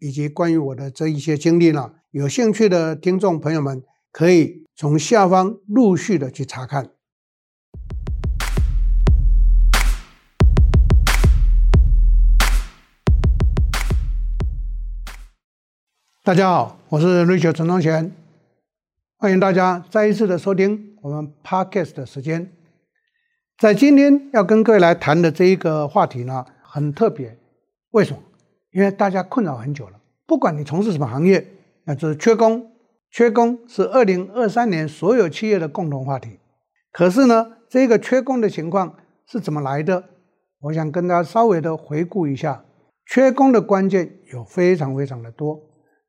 以及关于我的这一些经历呢，有兴趣的听众朋友们可以从下方陆续的去查看。大家好，我是瑞雪陈宗贤，欢迎大家再一次的收听我们 Podcast 的时间。在今天要跟各位来谈的这一个话题呢，很特别。为什么？因为大家困扰很久了，不管你从事什么行业，那就是缺工。缺工是二零二三年所有企业的共同话题。可是呢，这个缺工的情况是怎么来的？我想跟大家稍微的回顾一下。缺工的关键有非常非常的多。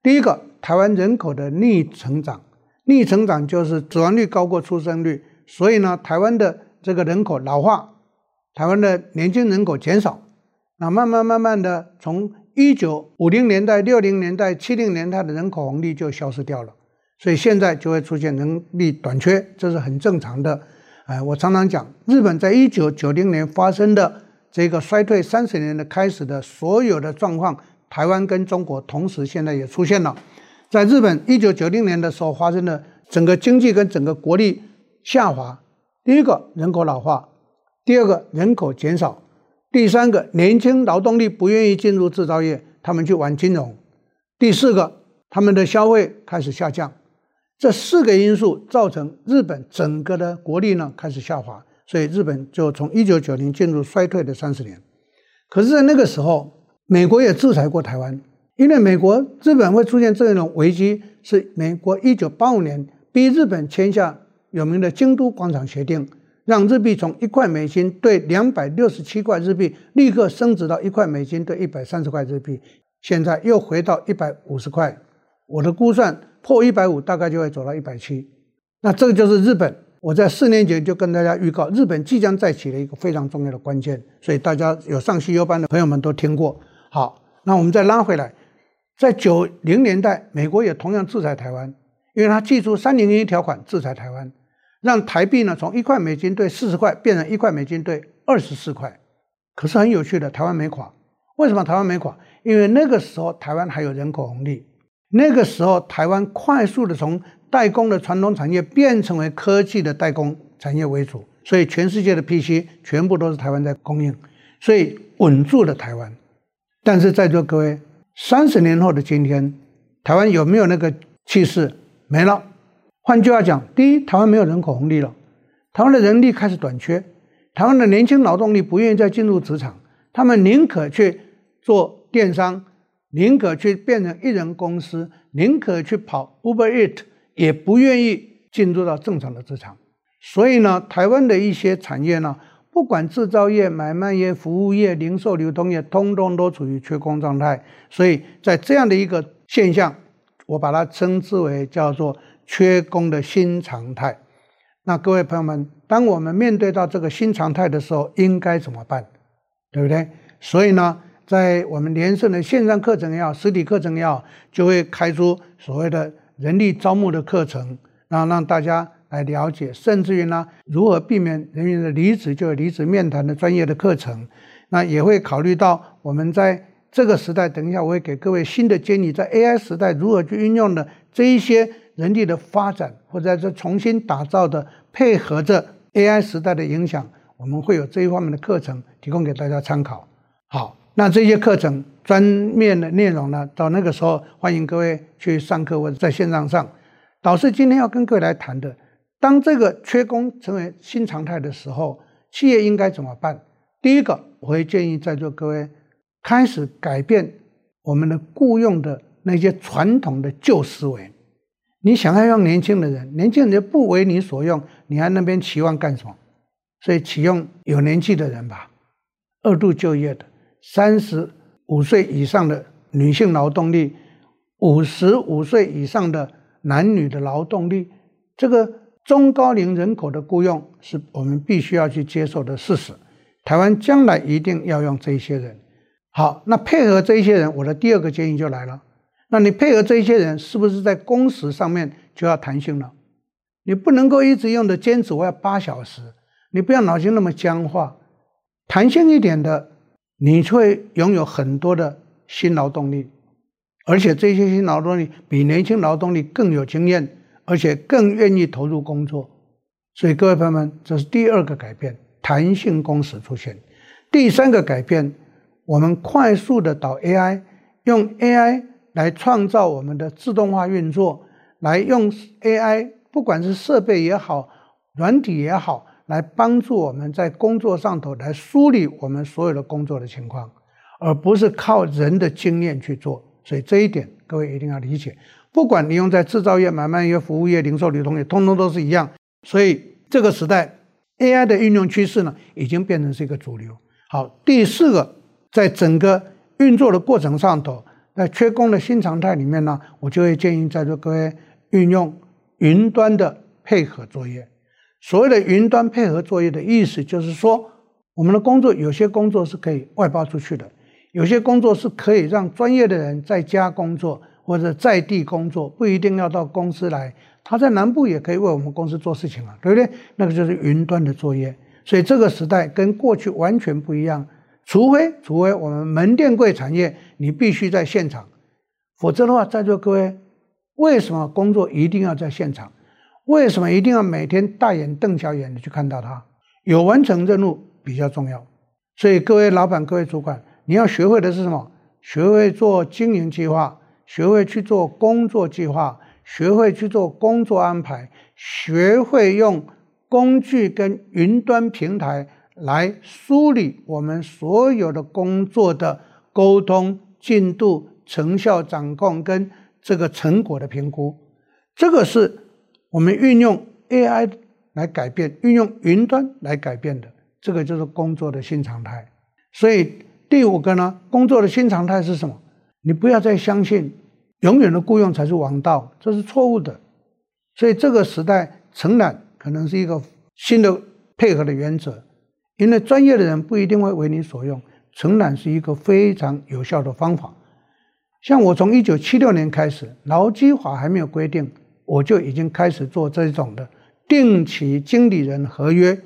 第一个，台湾人口的逆成长，逆成长就是死亡率高过出生率，所以呢，台湾的这个人口老化，台湾的年轻人口减少，那慢慢慢慢的从一九五零年代、六零年代、七零年代的人口红利就消失掉了，所以现在就会出现人力短缺，这是很正常的。哎，我常常讲，日本在一九九零年发生的这个衰退三十年的开始的所有的状况，台湾跟中国同时现在也出现了。在日本一九九零年的时候发生的整个经济跟整个国力下滑。第一个人口老化，第二个人口减少，第三个年轻劳动力不愿意进入制造业，他们去玩金融，第四个他们的消费开始下降，这四个因素造成日本整个的国力呢开始下滑，所以日本就从一九九零进入衰退的三十年。可是，在那个时候，美国也制裁过台湾，因为美国日本会出现这种危机，是美国一九八五年逼日本签下。有名的京都广场协定，让日币从一块美金兑两百六十七块日币，立刻升值到一块美金兑一百三十块日币，现在又回到一百五十块。我的估算破一百五，大概就会走到一百七。那这个就是日本。我在四年前就跟大家预告，日本即将再起了一个非常重要的关键，所以大家有上西优班的朋友们都听过。好，那我们再拉回来，在九零年代，美国也同样制裁台湾，因为他祭出三零一条款制裁台湾。让台币呢从一块美金兑四十块变成一块美金兑二十四块，可是很有趣的，台湾没垮。为什么台湾没垮？因为那个时候台湾还有人口红利，那个时候台湾快速的从代工的传统产业变成为科技的代工产业为主，所以全世界的 PC 全部都是台湾在供应，所以稳住了台湾。但是在座各位，三十年后的今天，台湾有没有那个气势？没了。换句话讲，第一，台湾没有人口红利了，台湾的人力开始短缺，台湾的年轻劳动力不愿意再进入职场，他们宁可去做电商，宁可去变成一人公司，宁可去跑 Uber Eat，也不愿意进入到正常的职场。所以呢，台湾的一些产业呢，不管制造业、买卖业、服务业、零售流通业，通通都处于缺工状态。所以在这样的一个现象，我把它称之为叫做。缺工的新常态，那各位朋友们，当我们面对到这个新常态的时候，应该怎么办？对不对？所以呢，在我们连胜的线上课程也好，实体课程也好，就会开出所谓的人力招募的课程，然后让大家来了解，甚至于呢，如何避免人员的离职，就有离职面谈的专业的课程。那也会考虑到我们在这个时代，等一下我会给各位新的建议，在 AI 时代如何去运用的这一些。人力的发展，或者是重新打造的，配合着 AI 时代的影响，我们会有这一方面的课程提供给大家参考。好，那这些课程专面的内容呢，到那个时候欢迎各位去上课或者在线上上。导师今天要跟各位来谈的，当这个缺工成为新常态的时候，企业应该怎么办？第一个，我会建议在座各位开始改变我们的雇佣的那些传统的旧思维。你想要用年轻的人，年轻人不为你所用，你还那边期望干什么？所以启用有年纪的人吧，二度就业的，三十五岁以上的女性劳动力，五十五岁以上的男女的劳动力，这个中高龄人口的雇佣是我们必须要去接受的事实。台湾将来一定要用这些人。好，那配合这些人，我的第二个建议就来了。那你配合这些人，是不是在工时上面就要弹性了？你不能够一直用的坚持我要八小时，你不要脑筋那么僵化，弹性一点的，你会拥有很多的新劳动力，而且这些新劳动力比年轻劳动力更有经验，而且更愿意投入工作。所以各位朋友们，这是第二个改变，弹性工时出现。第三个改变，我们快速的导 AI，用 AI。来创造我们的自动化运作，来用 AI，不管是设备也好，软体也好，来帮助我们在工作上头来梳理我们所有的工作的情况，而不是靠人的经验去做。所以这一点各位一定要理解。不管你用在制造业、买卖业、服务业、零售、流通业，通通都是一样。所以这个时代 AI 的运用趋势呢，已经变成是一个主流。好，第四个，在整个运作的过程上头。在缺工的新常态里面呢，我就会建议在座各位运用云端的配合作业。所谓的云端配合作业的意思，就是说我们的工作有些工作是可以外包出去的，有些工作是可以让专业的人在家工作或者在地工作，不一定要到公司来。他在南部也可以为我们公司做事情啊，对不对？那个就是云端的作业。所以这个时代跟过去完全不一样。除非，除非我们门店柜产业，你必须在现场，否则的话，在座各位，为什么工作一定要在现场？为什么一定要每天大眼瞪小眼的去看到他？有完成任务比较重要。所以各位老板、各位主管，你要学会的是什么？学会做经营计划，学会去做工作计划，学会去做工作安排，学会用工具跟云端平台。来梳理我们所有的工作的沟通进度、成效掌控跟这个成果的评估，这个是我们运用 AI 来改变、运用云端来改变的，这个就是工作的新常态。所以第五个呢，工作的新常态是什么？你不要再相信永远的雇佣才是王道，这是错误的。所以这个时代承揽可能是一个新的配合的原则。因为专业的人不一定会为你所用，承揽是一个非常有效的方法。像我从一九七六年开始，劳基法还没有规定，我就已经开始做这种的定期经理人合约，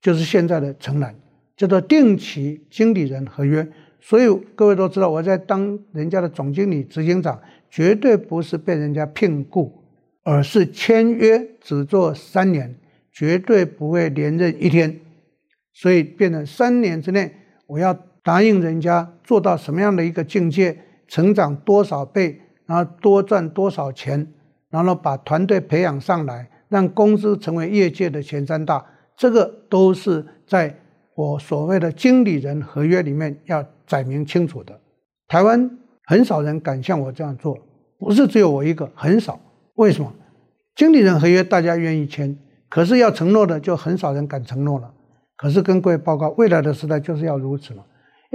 就是现在的承揽，叫做定期经理人合约。所以各位都知道，我在当人家的总经理、执行长，绝对不是被人家聘雇，而是签约只做三年，绝对不会连任一天。所以变成三年之内，我要答应人家做到什么样的一个境界，成长多少倍，然后多赚多少钱，然后把团队培养上来，让公司成为业界的前三大，这个都是在我所谓的经理人合约里面要载明清楚的。台湾很少人敢像我这样做，不是只有我一个，很少。为什么？经理人合约大家愿意签，可是要承诺的就很少人敢承诺了。可是跟各位报告，未来的时代就是要如此了，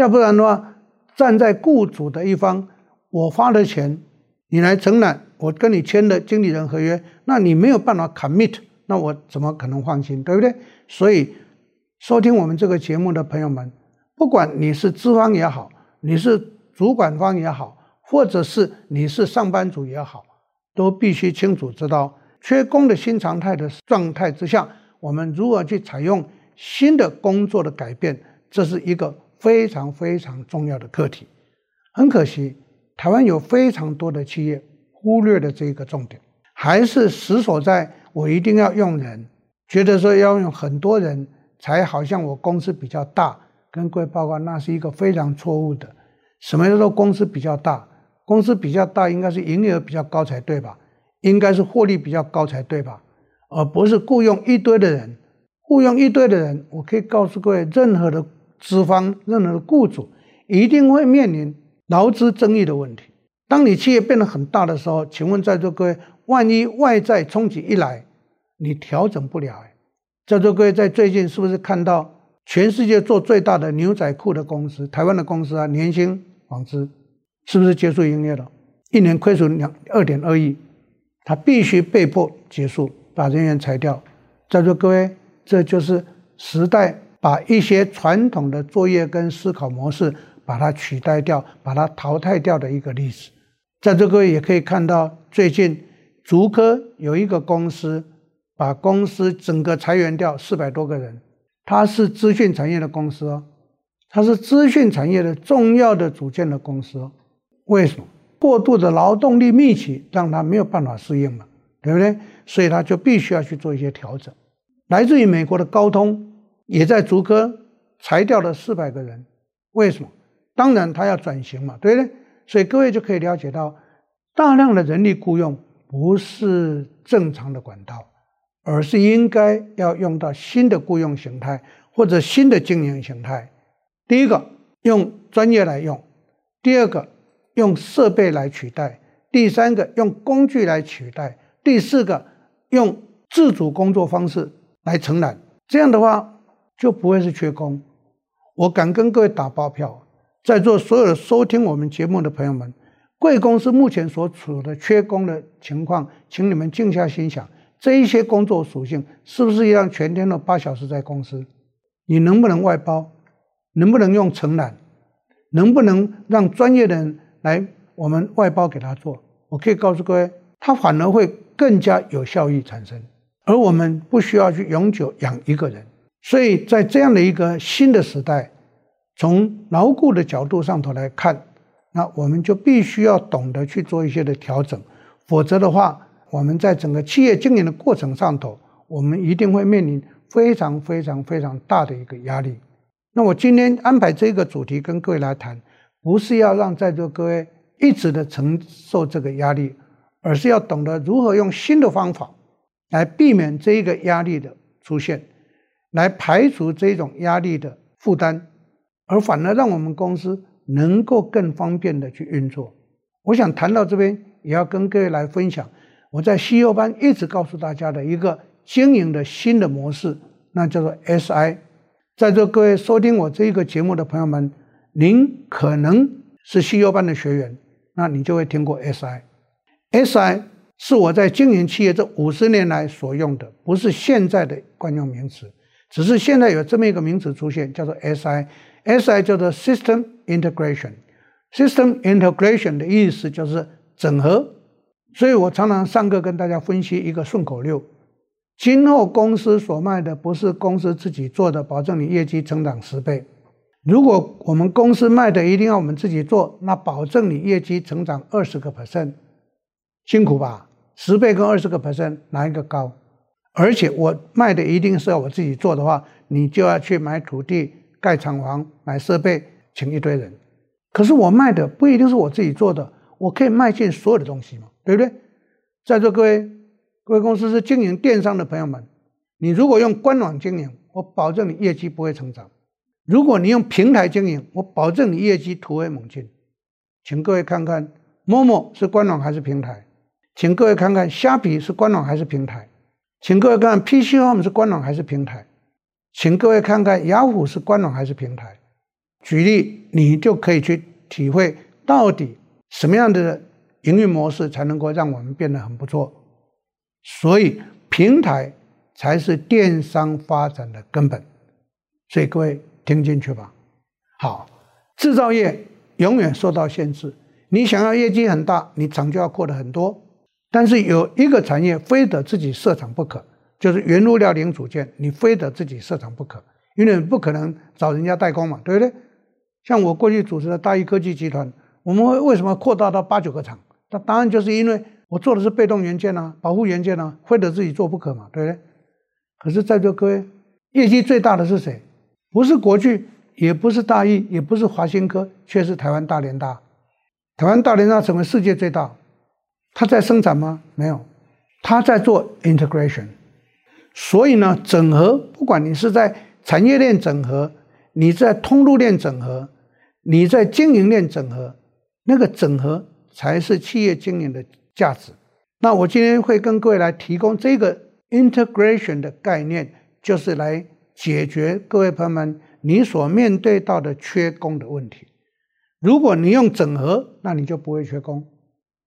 要不然的话，站在雇主的一方，我花的钱，你来承揽，我跟你签的经理人合约，那你没有办法 commit，那我怎么可能放心，对不对？所以，收听我们这个节目的朋友们，不管你是资方也好，你是主管方也好，或者是你是上班族也好，都必须清楚知道，缺工的新常态的状态之下，我们如何去采用。新的工作的改变，这是一个非常非常重要的课题。很可惜，台湾有非常多的企业忽略了这个重点，还是死守在我一定要用人，觉得说要用很多人才好像我公司比较大。跟各位报告，那是一个非常错误的。什么叫做公司比较大？公司比较大应该是营业额比较高才对吧？应该是获利比较高才对吧？而不是雇佣一堆的人。雇佣一堆的人，我可以告诉各位，任何的资方、任何雇主，一定会面临劳资争议的问题。当你企业变得很大的时候，请问在座各位，万一外在冲击一来，你调整不了。在座各位，在最近是不是看到全世界做最大的牛仔裤的公司，台湾的公司啊，年兴纺织，是不是结束营业了？一年亏损两二点二亿，他必须被迫结束，把人员裁掉。在座各位，这就是时代把一些传统的作业跟思考模式，把它取代掉，把它淘汰掉的一个历史。在座各位也可以看到，最近竹科有一个公司，把公司整个裁员掉四百多个人，它是资讯产业的公司哦，它是资讯产业的重要的组件的公司哦。为什么？过度的劳动力密集，让他没有办法适应嘛，对不对？所以他就必须要去做一些调整。来自于美国的高通也在逐个裁掉了四百个人，为什么？当然他要转型嘛，对不对？所以各位就可以了解到，大量的人力雇用不是正常的管道，而是应该要用到新的雇用形态或者新的经营形态。第一个用专业来用，第二个用设备来取代，第三个用工具来取代，第四个用自主工作方式。来承揽，这样的话就不会是缺工。我敢跟各位打包票，在座所有的收听我们节目的朋友们，贵公司目前所处的缺工的情况，请你们静下心想，这一些工作属性是不是一样全天的八小时在公司？你能不能外包？能不能用承揽？能不能让专业的人来我们外包给他做？我可以告诉各位，他反而会更加有效益产生。而我们不需要去永久养一个人，所以在这样的一个新的时代，从牢固的角度上头来看，那我们就必须要懂得去做一些的调整，否则的话，我们在整个企业经营的过程上头，我们一定会面临非常非常非常大的一个压力。那我今天安排这个主题跟各位来谈，不是要让在座各位一直的承受这个压力，而是要懂得如何用新的方法。来避免这一个压力的出现，来排除这种压力的负担，而反而让我们公司能够更方便的去运作。我想谈到这边，也要跟各位来分享我在 CEO 班一直告诉大家的一个经营的新的模式，那叫做 SI。在座各位收听我这一个节目的朋友们，您可能是 CEO 班的学员，那你就会听过 SI。SI。是我在经营企业这五十年来所用的，不是现在的惯用名词，只是现在有这么一个名词出现，叫做 SI。SI 叫做 System Integration。System Integration 的意思就是整合。所以我常常上课跟大家分析一个顺口溜：今后公司所卖的不是公司自己做的，保证你业绩成长十倍。如果我们公司卖的一定要我们自己做，那保证你业绩成长二十个 percent。辛苦吧？十倍跟二十个 percent 哪一个高？而且我卖的一定是要我自己做的话，你就要去买土地、盖厂房、买设备，请一堆人。可是我卖的不一定是我自己做的，我可以卖进所有的东西嘛，对不对？在座各位，各位公司是经营电商的朋友们，你如果用官网经营，我保证你业绩不会成长；如果你用平台经营，我保证你业绩突飞猛进。请各位看看陌陌是官网还是平台？请各位看看，虾皮是官网还是平台？请各位看，PC Home 是官网还是平台？请各位看看，雅虎是官网还是平台？举例，你就可以去体会到底什么样的营运模式才能够让我们变得很不错。所以，平台才是电商发展的根本。所以各位听进去吧。好，制造业永远受到限制，你想要业绩很大，你厂就要扩得很多。但是有一个产业非得自己设厂不可，就是原物料零组件，你非得自己设厂不可，因为你不可能找人家代工嘛，对不对？像我过去主持的大亿科技集团，我们会为什么扩大到八九个厂？那当然就是因为我做的是被动元件啊，保护元件啊，非得自己做不可嘛，对不对？可是在座各位，业绩最大的是谁？不是国巨，也不是大亿，也不是华新科，却是台湾大联大。台湾大联大成为世界最大。他在生产吗？没有，他在做 integration。所以呢，整合，不管你是在产业链整合，你在通路链整合，你在经营链整合，那个整合才是企业经营的价值。那我今天会跟各位来提供这个 integration 的概念，就是来解决各位朋友们你所面对到的缺工的问题。如果你用整合，那你就不会缺工。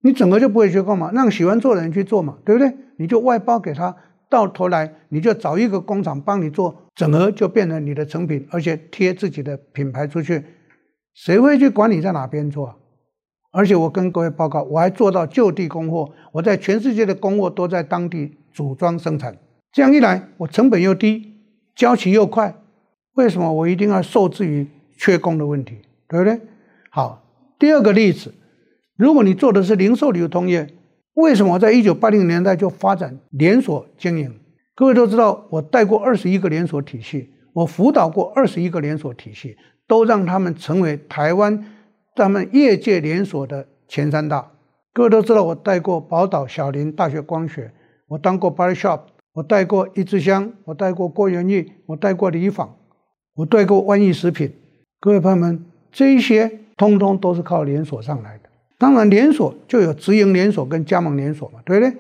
你整个就不会缺工嘛，让喜欢做的人去做嘛，对不对？你就外包给他，到头来你就找一个工厂帮你做，整合就变成你的成品，而且贴自己的品牌出去，谁会去管你在哪边做啊？而且我跟各位报告，我还做到就地供货，我在全世界的供货都在当地组装生产，这样一来我成本又低，交期又快，为什么我一定要受制于缺工的问题？对不对？好，第二个例子。如果你做的是零售流通业，为什么在一九八零年代就发展连锁经营？各位都知道，我带过二十一个连锁体系，我辅导过二十一个连锁体系，都让他们成为台湾他们业界连锁的前三大。各位都知道，我带过宝岛、小林、大学光学，我当过 Body Shop，我带过一支香，我带过郭元益，我带过礼坊，我带过万益食品。各位朋友们，这一些通通都是靠连锁上来的。当然，连锁就有直营连锁跟加盟连锁嘛，对不对？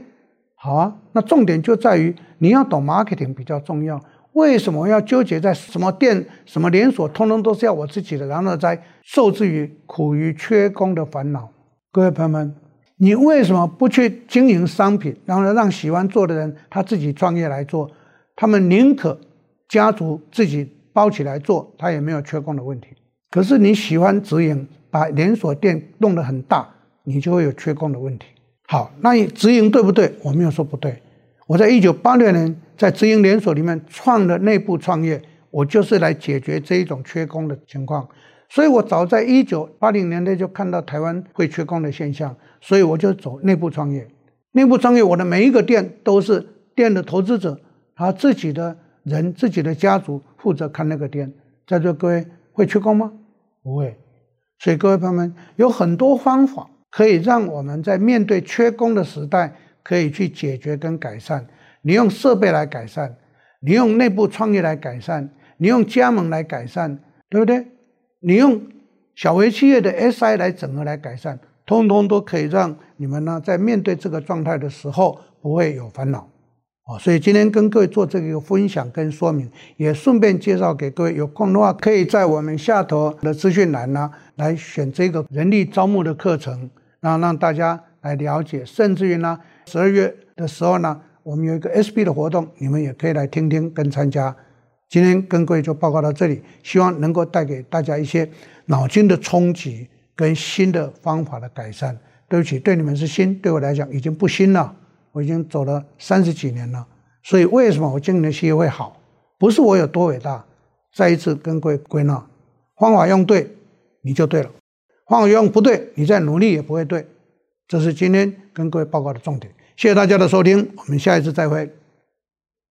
好啊，那重点就在于你要懂 marketing 比较重要。为什么要纠结在什么店、什么连锁，通通都是要我自己的，然后再受制于苦于缺工的烦恼？各位朋友们，你为什么不去经营商品，然后让喜欢做的人他自己创业来做？他们宁可家族自己包起来做，他也没有缺工的问题。可是你喜欢直营。把连锁店弄得很大，你就会有缺工的问题。好，那你直营对不对？我没有说不对。我在一九八六年在直营连锁里面创了内部创业，我就是来解决这一种缺工的情况。所以我早在一九八零年代就看到台湾会缺工的现象，所以我就走内部创业。内部创业，我的每一个店都是店的投资者，他自己的人、自己的家族负责看那个店。在座各位会缺工吗？不会。所以各位朋友们，有很多方法可以让我们在面对缺工的时代，可以去解决跟改善。你用设备来改善，你用内部创业来改善，你用加盟来改善，对不对？你用小微企业的 SI 来整合来改善，通通都可以让你们呢在面对这个状态的时候不会有烦恼。哦，所以今天跟各位做这个分享跟说明，也顺便介绍给各位，有空的话可以在我们下头的资讯栏呢来选这个人力招募的课程，然后让大家来了解，甚至于呢十二月的时候呢，我们有一个 SB 的活动，你们也可以来听听跟参加。今天跟各位就报告到这里，希望能够带给大家一些脑筋的冲击跟新的方法的改善。对不起，对你们是新，对我来讲已经不新了。我已经走了三十几年了，所以为什么我经营的企业会好？不是我有多伟大。再一次跟各位归纳，方法用对，你就对了；方法用不对，你再努力也不会对。这是今天跟各位报告的重点。谢谢大家的收听，我们下一次再会。